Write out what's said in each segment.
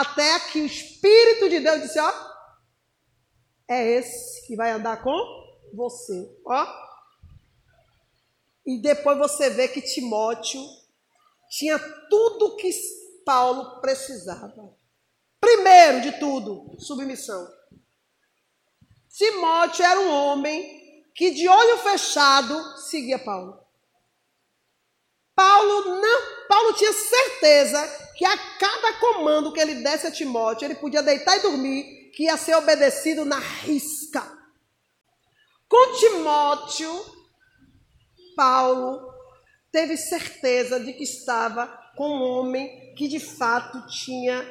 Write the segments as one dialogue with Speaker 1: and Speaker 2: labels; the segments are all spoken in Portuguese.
Speaker 1: até que o Espírito de Deus disse: Ó, é esse que vai andar com você. Ó. E depois você vê que Timóteo tinha tudo que Paulo precisava. Primeiro de tudo, submissão. Timóteo era um homem que de olho fechado seguia Paulo. Paulo não, Paulo tinha certeza que a cada comando que ele desse a Timóteo, ele podia deitar e dormir, que ia ser obedecido na risca. Com Timóteo, Paulo teve certeza de que estava com um homem que de fato tinha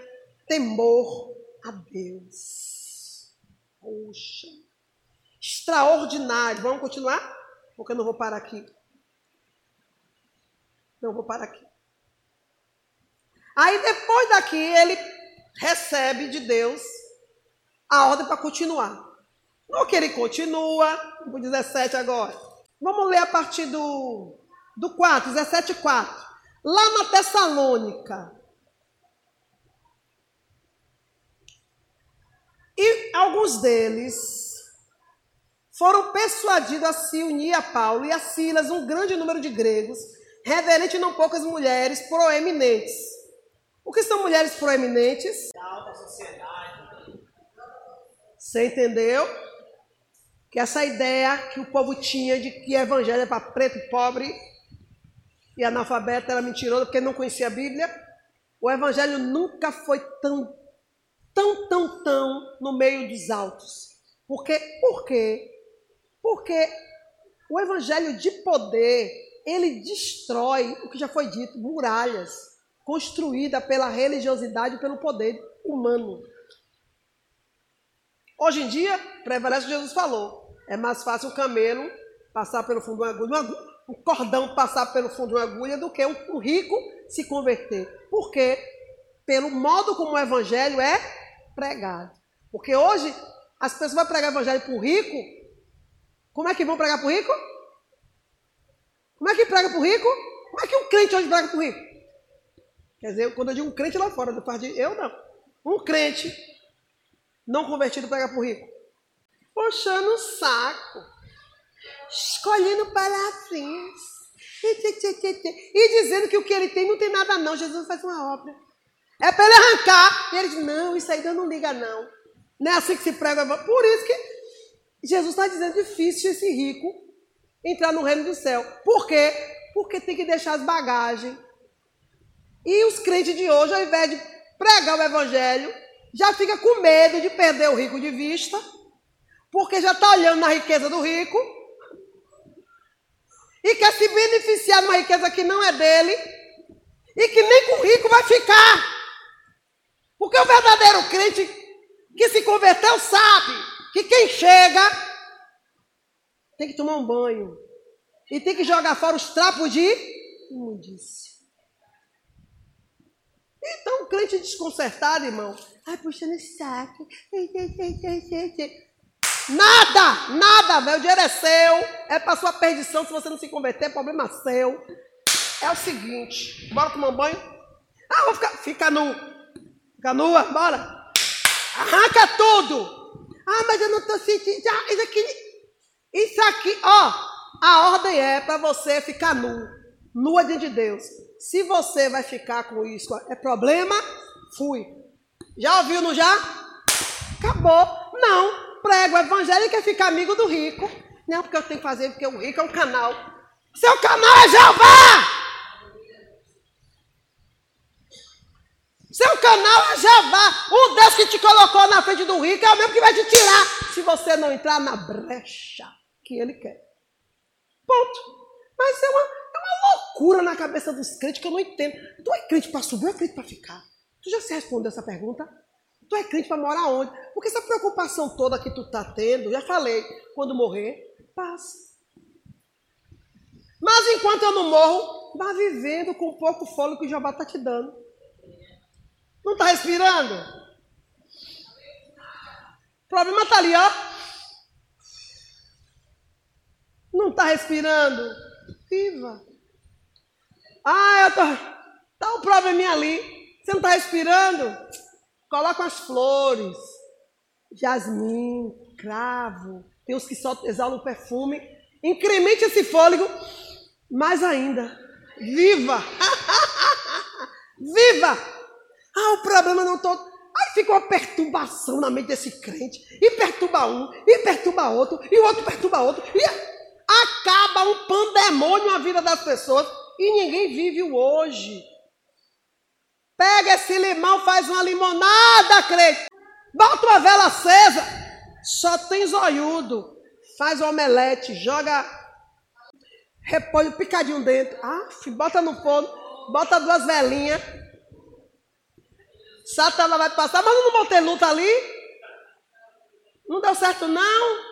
Speaker 1: temor a Deus. Poxa, extraordinário. Vamos continuar? Porque eu não vou parar aqui. Não vou parar aqui. Aí depois daqui ele recebe de Deus a ordem para continuar. Não que ele continua, o 17 agora. Vamos ler a partir do, do 4, 17 4. Lá na Tessalônica. E alguns deles foram persuadidos a se unir a Paulo e a Silas, um grande número de gregos, reverente não poucas mulheres proeminentes. O que são mulheres proeminentes? Da alta sociedade. Você entendeu? Que essa ideia que o povo tinha de que o evangelho é para preto e pobre e analfabeto era mentiroso porque não conhecia a Bíblia. O evangelho nunca foi tão, tão, tão, tão no meio dos altos. Porque, por quê? Porque o evangelho de poder, ele destrói o que já foi dito, muralhas construídas pela religiosidade e pelo poder humano. Hoje em dia, prevalece o que Jesus falou. É mais fácil um camelo passar pelo fundo de uma agulha, um cordão passar pelo fundo de uma agulha, do que um rico se converter. Por quê? Pelo modo como o evangelho é pregado. Porque hoje as pessoas vão pregar o evangelho para o rico. Como é que vão pregar para o rico? Como é que prega para o rico? Como é que um crente hoje prega para o rico? Quer dizer, quando eu digo um crente lá fora, eu não. Um crente não convertido prega para o rico. Puxando o saco. Escolhendo palavrinhas. E dizendo que o que ele tem não tem nada não. Jesus faz uma obra. É para ele arrancar. E ele diz, não, isso aí Deus não liga não. Não é assim que se prega. Por isso que Jesus está dizendo difícil esse rico entrar no reino do céu. Por quê? Porque tem que deixar as bagagens. E os crentes de hoje, ao invés de pregar o evangelho, já fica com medo de perder o rico de vista, porque já está olhando na riqueza do rico e quer se beneficiar de uma riqueza que não é dele e que nem com o rico vai ficar. Porque o verdadeiro crente que se converteu sabe que quem chega tem que tomar um banho e tem que jogar fora os trapos de imundícia. Então, o crente desconcertado, irmão, ai, puxando saco. Nada, nada, velho. O dinheiro é seu, é para sua perdição. Se você não se converter, é problema seu. É o seguinte, bora tomar um banho? Ah, vou ficar, fica nu. Fica nua, bora. Arranca tudo. Ah, mas eu não estou sentindo. Ah, isso aqui, isso aqui, ó. A ordem é para você ficar nu. Nua diante de Deus. Se você vai ficar com isso, é problema? Fui. Já ouviu, não já? Acabou. Não. Prego o evangelho e quer ficar amigo do rico. Não, porque eu tenho que fazer, porque o rico é um canal. Seu canal é Jeová! Seu canal é Jeová. O Deus que te colocou na frente do rico é o mesmo que vai te tirar se você não entrar na brecha que ele quer. Ponto. Mas é uma, uma loucura na cabeça dos crentes que eu não entendo. Tu é crente para subir ou é crente para ficar? Tu já se respondeu essa pergunta? Tu é crente para morar onde? Porque essa preocupação toda que tu está tendo, já falei, quando morrer, passa. Mas enquanto eu não morro, vá vivendo com o pouco fôlego que o Jeová está te dando. Não está respirando? O problema está ali, ó. Não está respirando? Viva. Ah, eu tô. Tá um probleminha ali. Você não está respirando? Colocam as flores, jasmim, cravo, tem os que só exalam perfume. Incremente esse fôlego mais ainda. Viva! Viva! Ah, o problema não todo. Aí fica uma perturbação na mente desse crente. E perturba um, e perturba outro, e o outro perturba outro. E acaba um pandemônio na vida das pessoas. E ninguém vive o hoje. Pega esse limão, faz uma limonada, crente. Bota uma vela acesa. Só tem zoiudo. Faz omelete, joga repolho picadinho dentro. Ah, bota no forno, bota duas velinhas. Satanás vai passar, mas não botei luta ali. Não deu certo, não.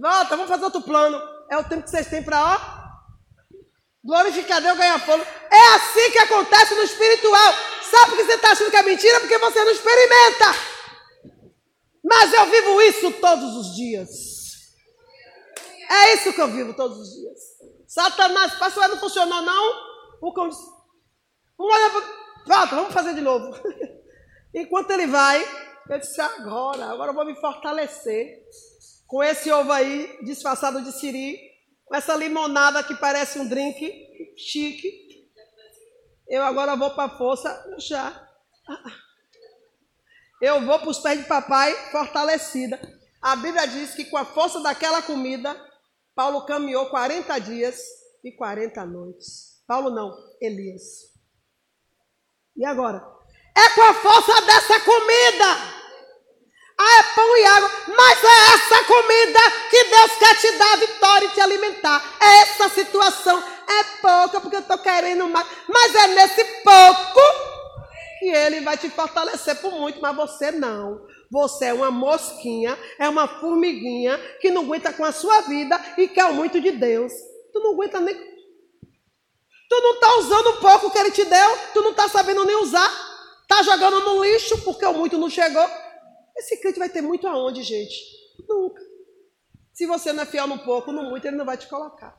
Speaker 1: Volta, vamos fazer outro plano. É o tempo que vocês têm para, ó, Glorificar Deus, ganhar fogo. É assim que acontece no espiritual. Sabe por que você está achando que é mentira? Porque você não experimenta. Mas eu vivo isso todos os dias. É isso que eu vivo todos os dias. Satanás, pastor, não funcionou não? O disse, volta, vamos fazer de novo. Enquanto ele vai, eu disse, agora, agora eu vou me fortalecer. Com esse ovo aí, disfarçado de siri, com essa limonada que parece um drink chique. Eu agora vou para a força já. Eu vou para os pés de papai fortalecida. A Bíblia diz que com a força daquela comida, Paulo caminhou 40 dias e 40 noites. Paulo não, Elias. E agora? É com a força dessa comida ah, é pão e água. Mas é essa comida que Deus quer te dar vitória e te alimentar. É essa situação. É pouca porque eu estou querendo mais. Mas é nesse pouco que Ele vai te fortalecer por muito. Mas você não. Você é uma mosquinha, é uma formiguinha que não aguenta com a sua vida e quer muito de Deus. Tu não aguenta nem. Tu não está usando o pouco que Ele te deu. Tu não está sabendo nem usar. Está jogando no lixo porque o muito não chegou. Esse crente vai ter muito aonde, gente? Nunca. Se você não é fiel no pouco, no muito, ele não vai te colocar.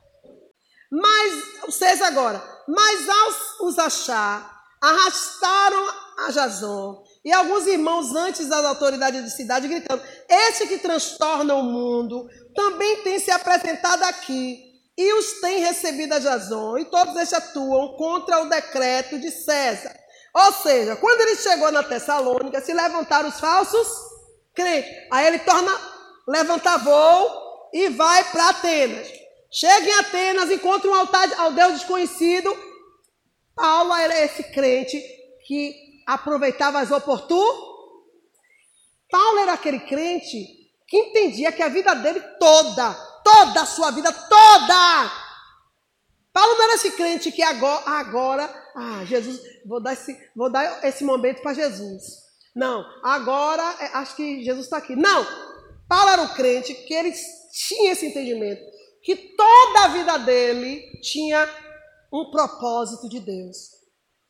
Speaker 1: Mas, vocês agora, mas ao os achar, arrastaram a Jazão e alguns irmãos antes das autoridades de cidade gritando: Este que transtorna o mundo também tem se apresentado aqui e os tem recebido a Jazão, e todos estes atuam contra o decreto de César. Ou seja, quando ele chegou na Tessalônica, se levantaram os falsos crentes. Aí ele torna levantar voo e vai para Atenas. Chega em Atenas, encontra um altar ao Deus desconhecido. Paulo era esse crente que aproveitava as oportunidades. Paulo era aquele crente que entendia que a vida dele toda, toda a sua vida toda. Paulo não era esse crente que agora, agora ah, Jesus, vou dar esse, vou dar esse momento para Jesus. Não, agora é, acho que Jesus está aqui. Não, Paulo era um crente que ele tinha esse entendimento, que toda a vida dele tinha um propósito de Deus,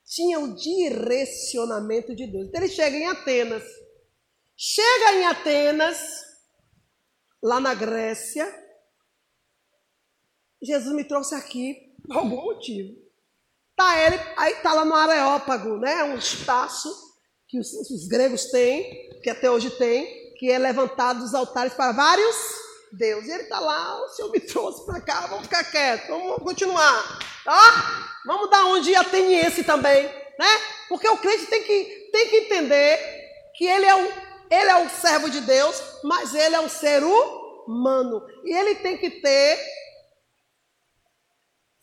Speaker 1: tinha um direcionamento de Deus. Então ele chega em Atenas. Chega em Atenas, lá na Grécia. Jesus me trouxe aqui por algum motivo. Tá ele, aí tá lá no Areópago, né? Um espaço que os, os gregos têm, que até hoje tem, que é levantado os altares para vários deuses. E ele está lá, o Senhor me trouxe para cá, vamos ficar quietos, vamos continuar. Tá? Vamos dar um dia ateniense também, né? Porque o crente tem que, tem que entender que ele é, um, ele é um servo de Deus, mas ele é um ser humano. E ele tem que ter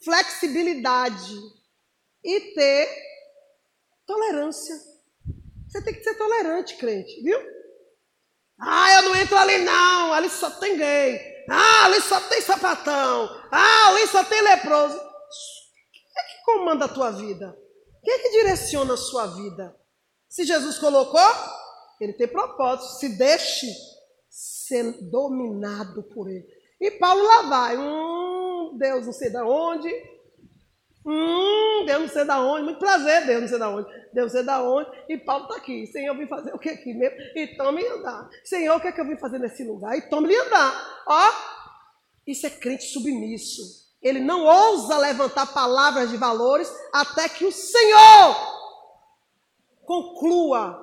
Speaker 1: flexibilidade e ter tolerância. Você tem que ser tolerante, crente, viu? Ah, eu não entro ali não, ali só tem gay. Ah, ali só tem sapatão. Ah, ali só tem leproso. Quem é que comanda a tua vida? Quem é que direciona a sua vida? Se Jesus colocou, ele tem propósito. Se deixe ser dominado por ele. E Paulo lá vai. Hum, Deus não sei de onde, Hum, Deus não sei da onde, muito prazer, Deus não sei da onde, Deus não sei da onde, e Paulo está aqui. Senhor, eu vim fazer o que aqui mesmo? E tome andar. Senhor, o que é que eu vim fazer nesse lugar? E tome andar. Ó, isso é crente submisso. Ele não ousa levantar palavras de valores até que o Senhor conclua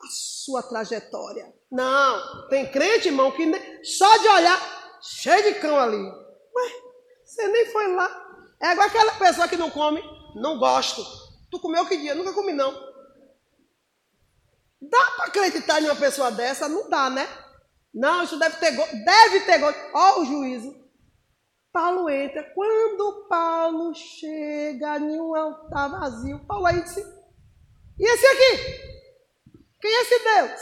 Speaker 1: a sua trajetória. Não, tem crente, irmão, que só de olhar, cheio de cão ali. Ué, você nem foi lá. É igual aquela pessoa que não come, não gosto. Tu comeu que dia? Nunca comi, não. Dá para acreditar em uma pessoa dessa? Não dá, né? Não, isso deve ter gosto. Deve ter gosto. Ó o juízo. Paulo entra. Quando Paulo chega em um altar vazio, Paulo aí disse: E esse aqui? Quem é esse Deus?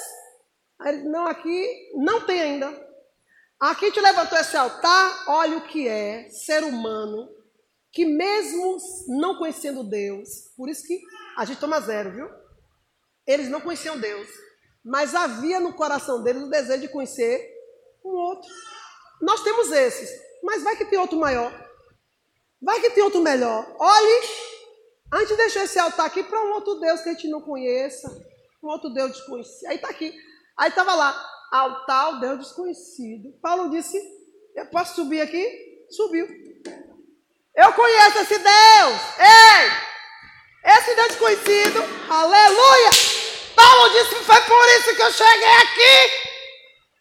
Speaker 1: Aí ele Não, aqui não tem ainda. Aqui te levantou esse altar, olha o que é ser humano, que mesmo não conhecendo Deus, por isso que a gente toma zero, viu? Eles não conheciam Deus, mas havia no coração deles o desejo de conhecer um outro. Nós temos esses, mas vai que tem outro maior. Vai que tem outro melhor. Olhe, a gente deixou esse altar aqui para um outro Deus que a gente não conheça, um outro Deus desconhecido. Aí está aqui. Aí estava lá, altar, Deus desconhecido. Paulo disse: Eu posso subir aqui? Subiu. Eu conheço esse Deus. Ei! Esse Deus desconhecido. Aleluia! Paulo disse: Foi por isso que eu cheguei aqui.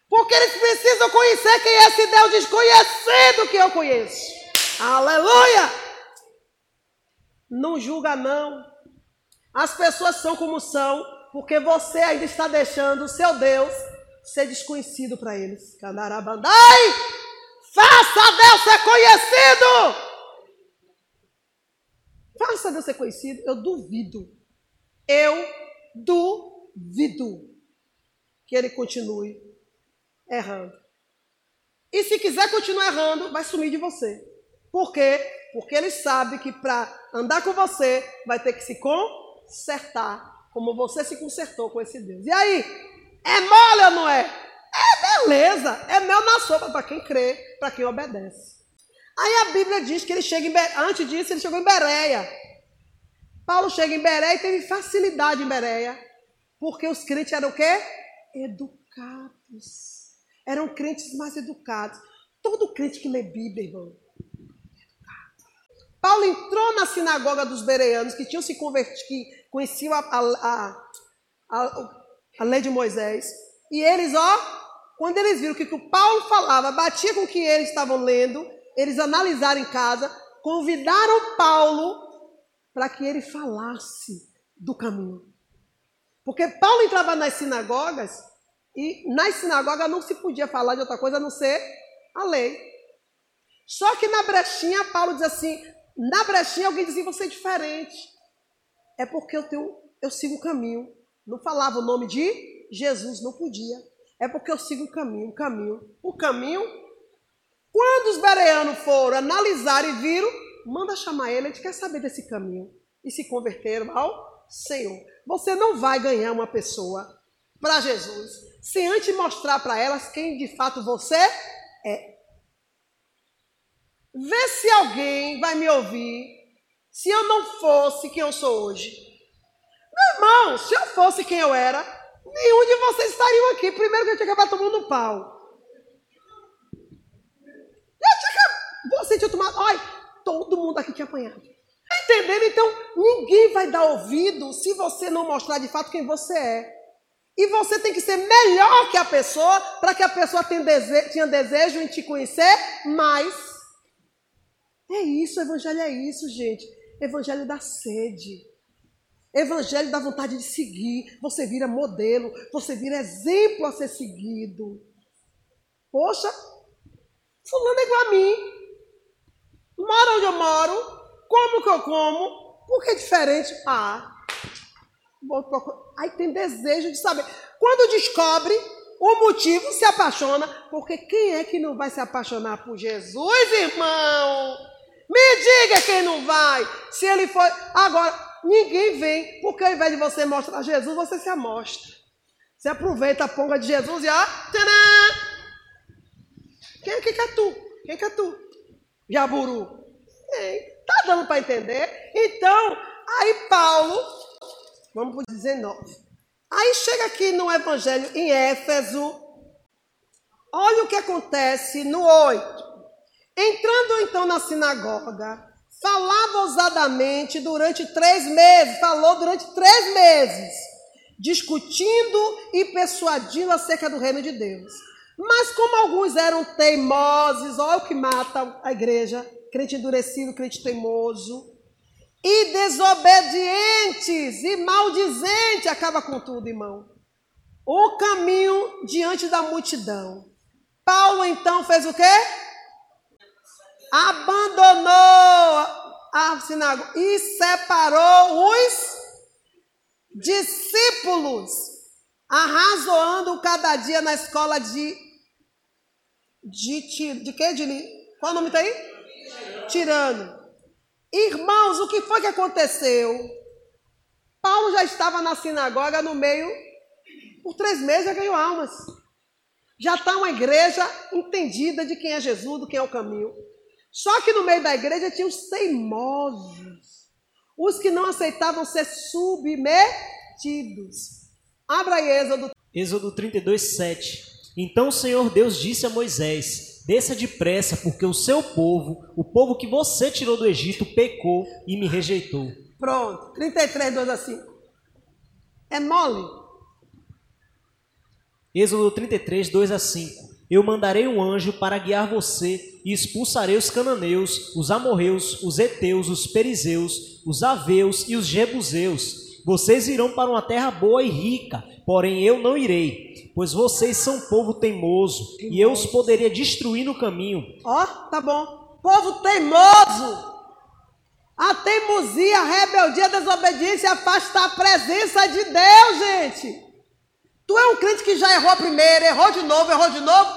Speaker 1: Porque eles precisam conhecer quem é esse Deus desconhecido que eu conheço. Aleluia! Não julga, não. As pessoas são como são, porque você ainda está deixando o seu Deus ser desconhecido para eles. Canarabandai! Faça Deus ser conhecido! Faça Deus ser conhecido. Eu duvido. Eu duvido que ele continue errando. E se quiser continuar errando, vai sumir de você. Por quê? Porque ele sabe que para andar com você, vai ter que se consertar, como você se consertou com esse Deus. E aí? É mole ou não é? É beleza. É mel na sopa para quem crê, para quem obedece. Aí a Bíblia diz que ele chega em antes disso ele chegou em Bereia. Paulo chega em Bereia e teve facilidade em Bereia, porque os crentes eram o quê? Educados. Eram crentes mais educados. Todo crente que lê Bíblia, irmão, Paulo entrou na sinagoga dos bereanos, que tinham se convertido, que conheciam a, a, a, a, lei de Moisés. E eles, ó, quando eles viram que o que Paulo falava batia com o que eles estavam lendo, eles analisaram em casa, convidaram Paulo para que ele falasse do caminho. Porque Paulo entrava nas sinagogas e nas sinagogas não se podia falar de outra coisa a não ser a lei. Só que na brechinha, Paulo diz assim: na brechinha alguém dizia, você é diferente. É porque eu tenho, eu sigo o caminho. Não falava o nome de Jesus, não podia. É porque eu sigo o caminho, o caminho. O caminho, quando os bereanos foram analisar e viram, manda chamar ele, a gente quer saber desse caminho. E se converteram ao Senhor. Você não vai ganhar uma pessoa para Jesus sem antes mostrar para elas quem de fato você é. Vê se alguém vai me ouvir se eu não fosse quem eu sou hoje. Meu irmão, se eu fosse quem eu era, nenhum de vocês estariam aqui. Primeiro que eu tinha acabar tomando um pau. Eu tinha que... Você tinha tomado. Olha, todo mundo aqui tinha apanhado. Tá entendendo? Então, ninguém vai dar ouvido se você não mostrar de fato quem você é. E você tem que ser melhor que a pessoa para que a pessoa tenha desejo, tenha desejo em te conhecer mais. É isso, o evangelho é isso, gente. Evangelho da sede. Evangelho da vontade de seguir. Você vira modelo, você vira exemplo a ser seguido. Poxa, fulano é igual a mim. Mora onde eu moro, como que eu como, por que é diferente? Ah, Aí tem desejo de saber. Quando descobre o motivo, se apaixona. Porque quem é que não vai se apaixonar por Jesus, irmão? Me diga quem não vai. Se ele for. Agora, ninguém vem, porque ao invés de você mostrar Jesus, você se amostra. Você aproveita a ponga de Jesus e ó. Tcharam! Quem, quem que é tu? Quem que é tu? Jaburu. Quem? Tá dando para entender? Então, aí Paulo Vamos para o 19. Aí chega aqui no Evangelho em Éfeso. Olha o que acontece no 8. Entrando então na sinagoga, falava ousadamente durante três meses, falou durante três meses, discutindo e persuadindo acerca do reino de Deus. Mas como alguns eram teimosos, olha o que mata a igreja, crente endurecido, crente teimoso, e desobedientes e maldizentes, acaba com tudo, irmão. O caminho diante da multidão. Paulo então fez o quê? Abandonou a sinagoga e separou os discípulos, arrazoando cada dia na escola de de de que de qual o nome tá aí? Tirano. Irmãos, o que foi que aconteceu? Paulo já estava na sinagoga no meio, por três meses já ganhou almas. Já está uma igreja entendida de quem é Jesus, do quem é o caminho. Só que no meio da igreja tinha os teimosos, os que não aceitavam ser submetidos. Abra aí Êxodo.
Speaker 2: Êxodo 32, 7. Então o Senhor Deus disse a Moisés: Desça depressa, porque o seu povo, o povo que você tirou do Egito, pecou e me rejeitou.
Speaker 1: Pronto, 33, 2 a 5. É mole.
Speaker 2: Êxodo 33, 2 a 5. Eu mandarei um anjo para guiar você e expulsarei os cananeus, os amorreus, os heteus, os perizeus, os aveus e os jebuseus. Vocês irão para uma terra boa e rica, porém eu não irei, pois vocês são povo teimoso, e eu os poderia destruir no caminho.
Speaker 1: Ó, oh, tá bom. Povo teimoso. A teimosia, a rebeldia, a desobediência afasta a presença de Deus, gente. Tu é um crente que já errou primeiro, errou de novo, errou de novo.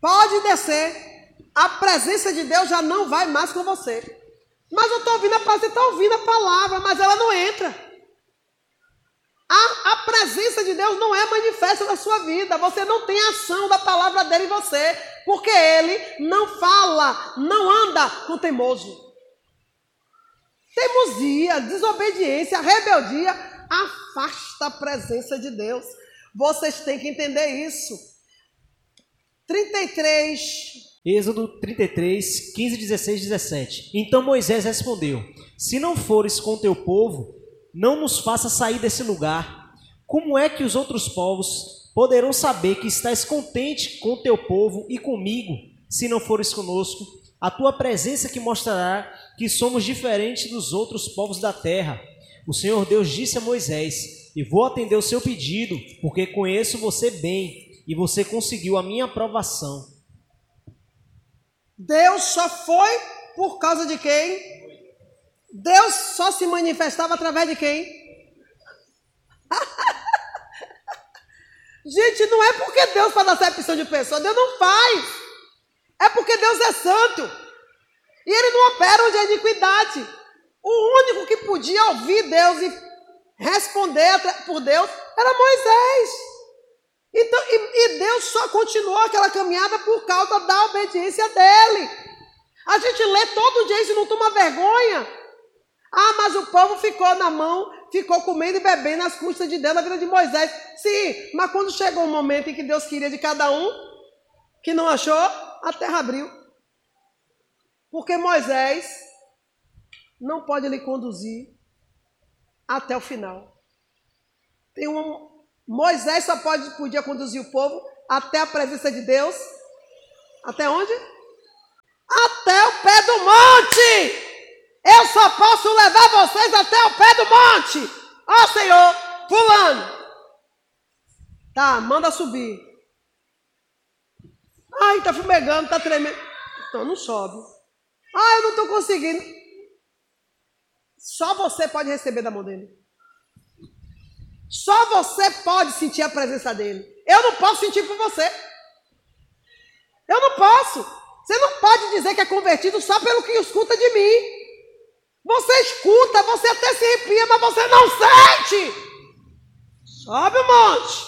Speaker 1: Pode descer. A presença de Deus já não vai mais com você. Mas eu estou ouvindo a palavra, você está ouvindo a palavra, mas ela não entra. A, a presença de Deus não é manifesta na sua vida. Você não tem ação da palavra dele em você. Porque ele não fala, não anda com teimoso. Teimosia, desobediência, rebeldia afasta a presença de Deus. Vocês têm que entender isso. 33.
Speaker 2: Êxodo 33, 15, 16, 17. Então Moisés respondeu: Se não fores com teu povo, não nos faça sair desse lugar. Como é que os outros povos poderão saber que estás contente com teu povo e comigo, se não fores conosco? A tua presença que mostrará que somos diferentes dos outros povos da terra. O Senhor Deus disse a Moisés: E vou atender o seu pedido, porque conheço você bem e você conseguiu a minha aprovação.
Speaker 1: Deus só foi por causa de quem? Deus só se manifestava através de quem? Gente, não é porque Deus faz acepção de pessoas, Deus não faz. É porque Deus é santo. E ele não opera onde é iniquidade. O único que podia ouvir Deus e responder por Deus era Moisés. Então, e, e Deus só continuou aquela caminhada por causa da obediência dele. A gente lê todo dia isso e não toma vergonha. Ah, mas o povo ficou na mão, ficou comendo e bebendo as custas de Deus na vida de Moisés. Sim, mas quando chegou o momento em que Deus queria de cada um, que não achou, a terra abriu. Porque Moisés não pode lhe conduzir até o final. Tem um, Moisés só pode, podia conduzir o povo até a presença de Deus. Até onde? Até o pé do monte! Eu só posso levar vocês até o pé do monte. Ó oh, Senhor, fulano. Tá, manda subir. Ai, tá fumegando, tá tremendo. Então não sobe. Ah, eu não estou conseguindo. Só você pode receber da mão dele. Só você pode sentir a presença dele. Eu não posso sentir por você. Eu não posso. Você não pode dizer que é convertido só pelo que escuta de mim. Você escuta, você até se arrepia, mas você não sente. Sobe o monte.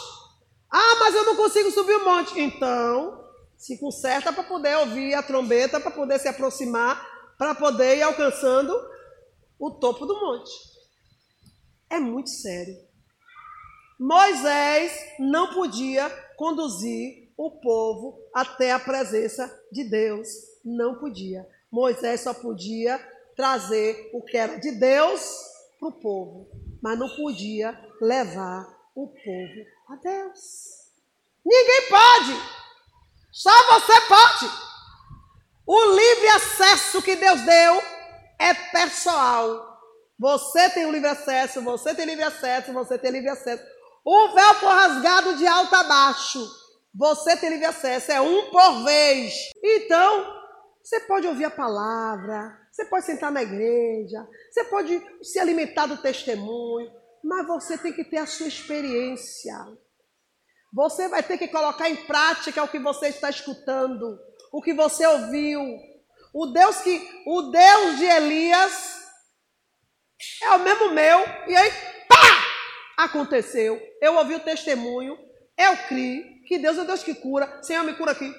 Speaker 1: Ah, mas eu não consigo subir o monte. Então, se conserta para poder ouvir a trombeta, para poder se aproximar, para poder ir alcançando o topo do monte. É muito sério. Moisés não podia conduzir o povo até a presença de Deus. Não podia. Moisés só podia trazer o que era de Deus para o povo. mas não podia levar o povo a Deus. Ninguém pode, só você pode. O livre acesso que Deus deu é pessoal. Você tem o livre acesso, você tem livre acesso, você tem livre acesso. O véu foi rasgado de alto a baixo. Você tem livre acesso, é um por vez. Então, você pode ouvir a palavra, você pode sentar na igreja, você pode se alimentar do testemunho, mas você tem que ter a sua experiência. Você vai ter que colocar em prática o que você está escutando, o que você ouviu. O Deus que, o Deus de Elias é o mesmo meu, e aí, pá! Aconteceu. Eu ouvi o testemunho, eu criei que Deus é Deus que cura. Senhor, me cura aqui.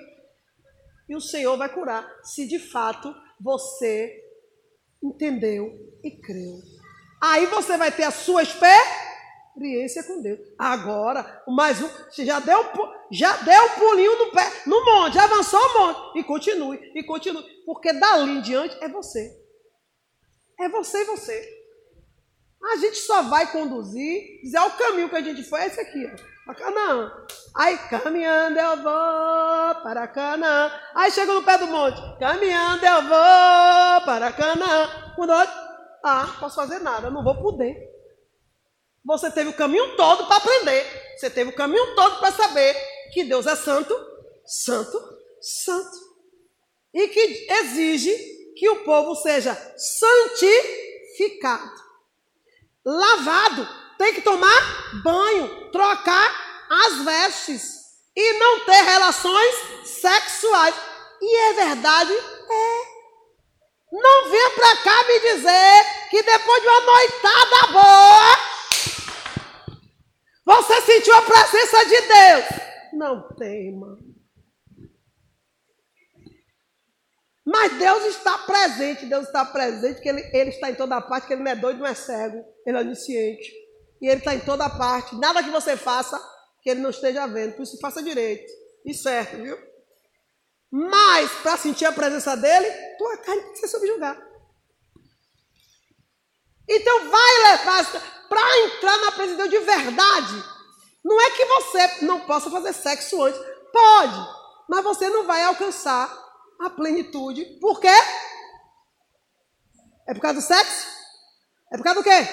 Speaker 1: E o Senhor vai curar, se de fato você entendeu e creu. Aí você vai ter a sua experiência com Deus. Agora, mais um, você já deu, já deu um pulinho no pé, no monte, já avançou o monte. E continue, e continue. Porque dali em diante é você. É você e você. A gente só vai conduzir, dizer o caminho que a gente foi, é esse aqui, ó. Canaã. Aí caminhando eu vou para Canaã. Aí chega no pé do monte. Caminhando eu vou para Canaã. Quando eu ah, posso fazer nada, não vou poder. Você teve o caminho todo para aprender. Você teve o caminho todo para saber que Deus é santo, santo, santo. E que exige que o povo seja santificado, lavado, tem que tomar banho, trocar as vestes e não ter relações sexuais. E é verdade? É. Não venha para cá me dizer que depois de uma noitada boa, você sentiu a presença de Deus. Não tem, irmão. Mas Deus está presente, Deus está presente, que ele, ele está em toda parte, que Ele não é doido, não é cego, Ele é onisciente. E Ele está em toda parte. Nada que você faça que Ele não esteja vendo. Por isso, faça direito. E certo, viu? Mas, para sentir a presença dEle, tua carne tem que ser subjugada. Então, vai levar para entrar na presença de de verdade. Não é que você não possa fazer sexo antes. Pode. Mas você não vai alcançar a plenitude. Por quê? É por causa do sexo? É por causa do quê?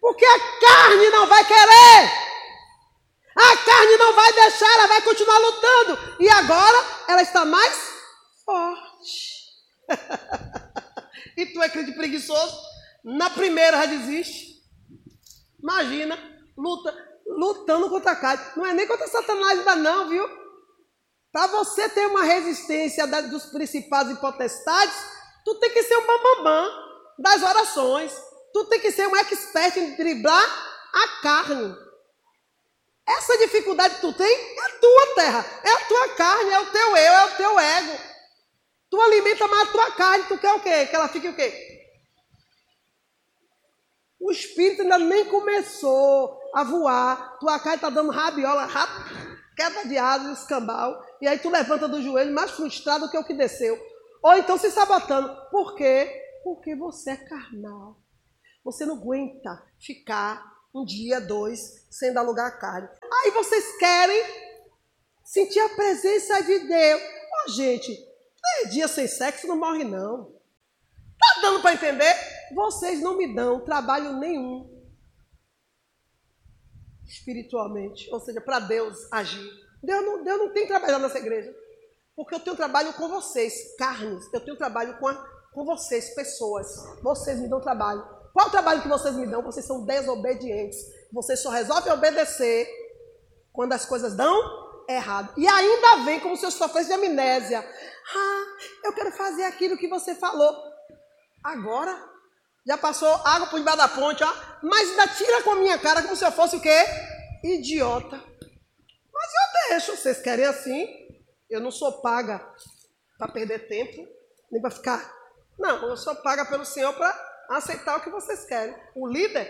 Speaker 1: Porque a carne não vai querer. A carne não vai deixar, ela vai continuar lutando. E agora ela está mais forte. e tu é crente preguiçoso? Na primeira já desiste. Imagina, luta, lutando contra a carne. Não é nem contra Satanás ainda não, viu? Para você ter uma resistência dos principais e potestades, tu tem que ser um bambambam das orações. Tu tem que ser um expert em driblar a carne. Essa dificuldade que tu tem é a tua terra, é a tua carne, é o teu eu, é o teu ego. Tu alimenta mais a tua carne, tu quer o quê? Que ela fique o quê? O espírito ainda nem começou a voar, tua carne está dando rabiola, rap, queda de asa, escambau, e aí tu levanta do joelho mais frustrado que o que desceu. Ou então se sabotando. Por quê? Porque você é carnal. Você não aguenta ficar um dia, dois, sem dar lugar à carne. Aí vocês querem sentir a presença de Deus. Ó, oh, gente, três dias sem sexo não morre, não. Tá dando para entender? Vocês não me dão trabalho nenhum espiritualmente, ou seja, para Deus agir. Deus não, Deus não tem trabalhado nessa igreja. Porque eu tenho trabalho com vocês, carnes. Eu tenho trabalho com, a, com vocês, pessoas. Vocês me dão trabalho. Qual o trabalho que vocês me dão? Vocês são desobedientes. Vocês só resolvem obedecer quando as coisas dão errado. E ainda vem como se eu sofresse de amnésia. Ah, eu quero fazer aquilo que você falou. Agora, já passou água por debaixo da ponte, ó. Mas ainda tira com a minha cara como se eu fosse o quê? Idiota. Mas eu deixo. Vocês querem assim? Eu não sou paga para perder tempo, nem para ficar. Não, eu sou paga pelo Senhor para aceitar o que vocês querem. O líder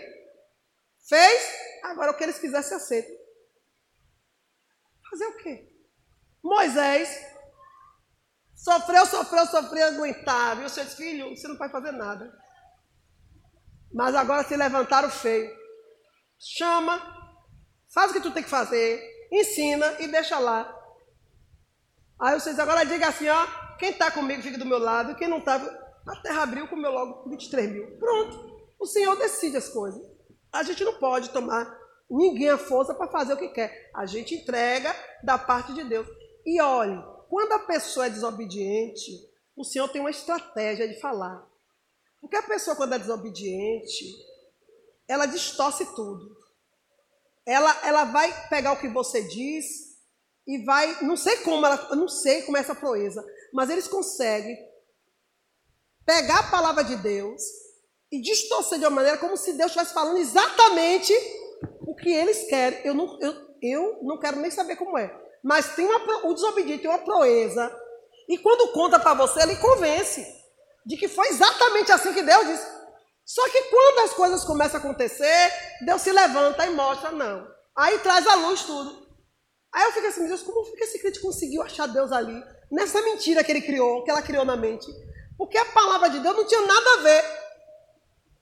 Speaker 1: fez, agora o que eles quisessem aceita. Fazer o quê? Moisés sofreu, sofreu, sofreu, aguentava. E os seus filhos, você não vai fazer nada. Mas agora se levantaram feio. Chama, faz o que tu tem que fazer, ensina e deixa lá. Aí vocês agora diga assim, ó, quem está comigo fica do meu lado, quem não está, a terra abriu, comeu logo 23 mil. Pronto. O Senhor decide as coisas. A gente não pode tomar ninguém a força para fazer o que quer. A gente entrega da parte de Deus. E olhe, quando a pessoa é desobediente, o Senhor tem uma estratégia de falar. Porque a pessoa, quando é desobediente, ela distorce tudo. Ela, ela vai pegar o que você diz e vai. Não sei como ela. Não sei como é essa proeza. Mas eles conseguem pegar a palavra de Deus e distorcer de uma maneira como se Deus estivesse falando exatamente o que eles querem. Eu não, eu, eu não quero nem saber como é. Mas tem uma, o desobediente tem uma proeza. E quando conta para você, ele convence de que foi exatamente assim que Deus disse. Só que quando as coisas começam a acontecer, Deus se levanta e mostra, não. Aí traz à luz tudo. Aí eu fico assim, Deus, como que esse crente conseguiu achar Deus ali? Nessa mentira que ele criou, que ela criou na mente. Porque a palavra de Deus não tinha nada a ver.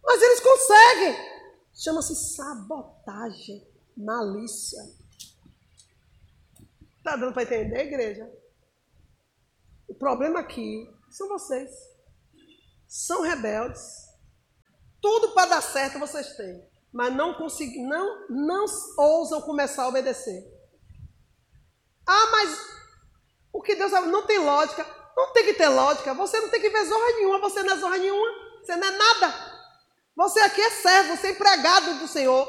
Speaker 1: Mas eles conseguem. Chama-se sabotagem, malícia. Está dando para entender, igreja? O problema aqui são vocês. São rebeldes. Tudo para dar certo vocês têm. Mas não conseguem, não, não ousam começar a obedecer. Ah, mas o que Deus não tem lógica. Não tem que ter lógica. Você não tem que ver zorra nenhuma. Você não é zorra nenhuma. Você não é nada. Você aqui é servo, você é empregado do Senhor.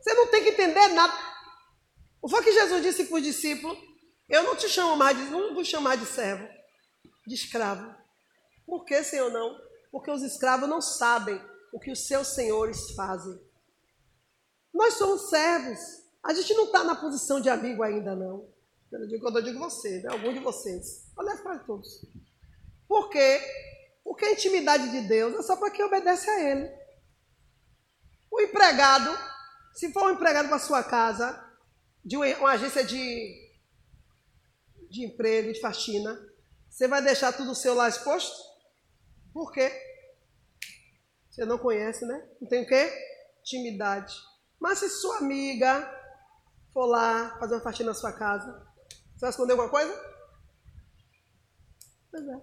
Speaker 1: Você não tem que entender nada. O que Jesus disse para os discípulos: Eu não te chamo mais de, não vou chamar de servo, de escravo. Por que, Senhor, não? Porque os escravos não sabem o que os seus senhores fazem. Nós somos servos. A gente não está na posição de amigo ainda, não. Eu digo, quando eu digo você, né? algum de vocês. Olha para todos. Por quê? Porque a intimidade de Deus é só para quem obedece a Ele. O empregado, se for um empregado para sua casa, de uma, uma agência de, de emprego, de faxina, você vai deixar tudo seu lá exposto? Por quê? Você não conhece, né? Não tem o quê? Intimidade. Mas se sua amiga for lá fazer uma faxina na sua casa, você vai esconder alguma coisa? Pois é.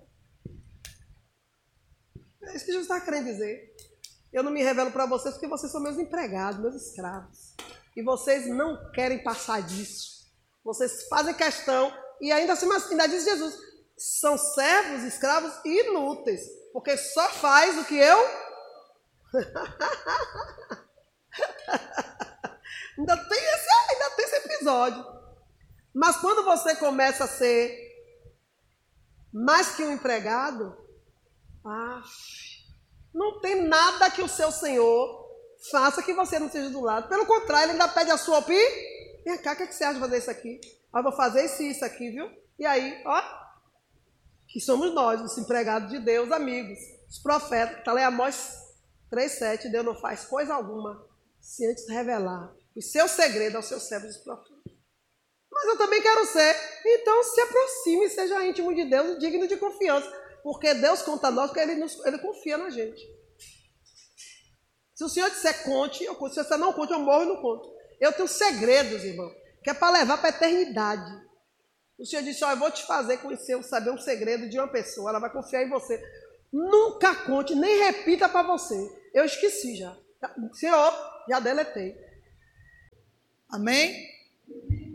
Speaker 1: É isso que Jesus está querendo dizer. Eu não me revelo para vocês porque vocês são meus empregados, meus escravos. E vocês não querem passar disso. Vocês fazem questão e ainda assim, ainda diz Jesus, são servos, escravos inúteis, porque só faz o que eu ainda tem esse, ainda tem esse episódio. Mas quando você começa a ser mais que um empregado, ah, não tem nada que o seu Senhor faça que você não esteja do lado. Pelo contrário, ele ainda pede a sua opinião. Vem cá, o que, é que você acha de fazer isso aqui? Eu vou fazer isso e isso aqui, viu? E aí, ó, que somos nós, os empregados de Deus, amigos, os profetas. Está lá em Amós 3,7, Deus não faz coisa alguma se antes revelar o seu segredo aos seus servos e profetas. Mas eu também quero ser. Então se aproxime, seja íntimo de Deus, digno de confiança. Porque Deus conta a nós porque ele, nos, ele confia na gente. Se o Senhor disser conte, eu conto. Se você não conte, eu morro e não conto. Eu tenho segredos, irmão, que é para levar para a eternidade. O Senhor disse: Ó, eu vou te fazer conhecer, saber um segredo de uma pessoa. Ela vai confiar em você. Nunca conte, nem repita para você. Eu esqueci já. Senhor, já deletei. Amém?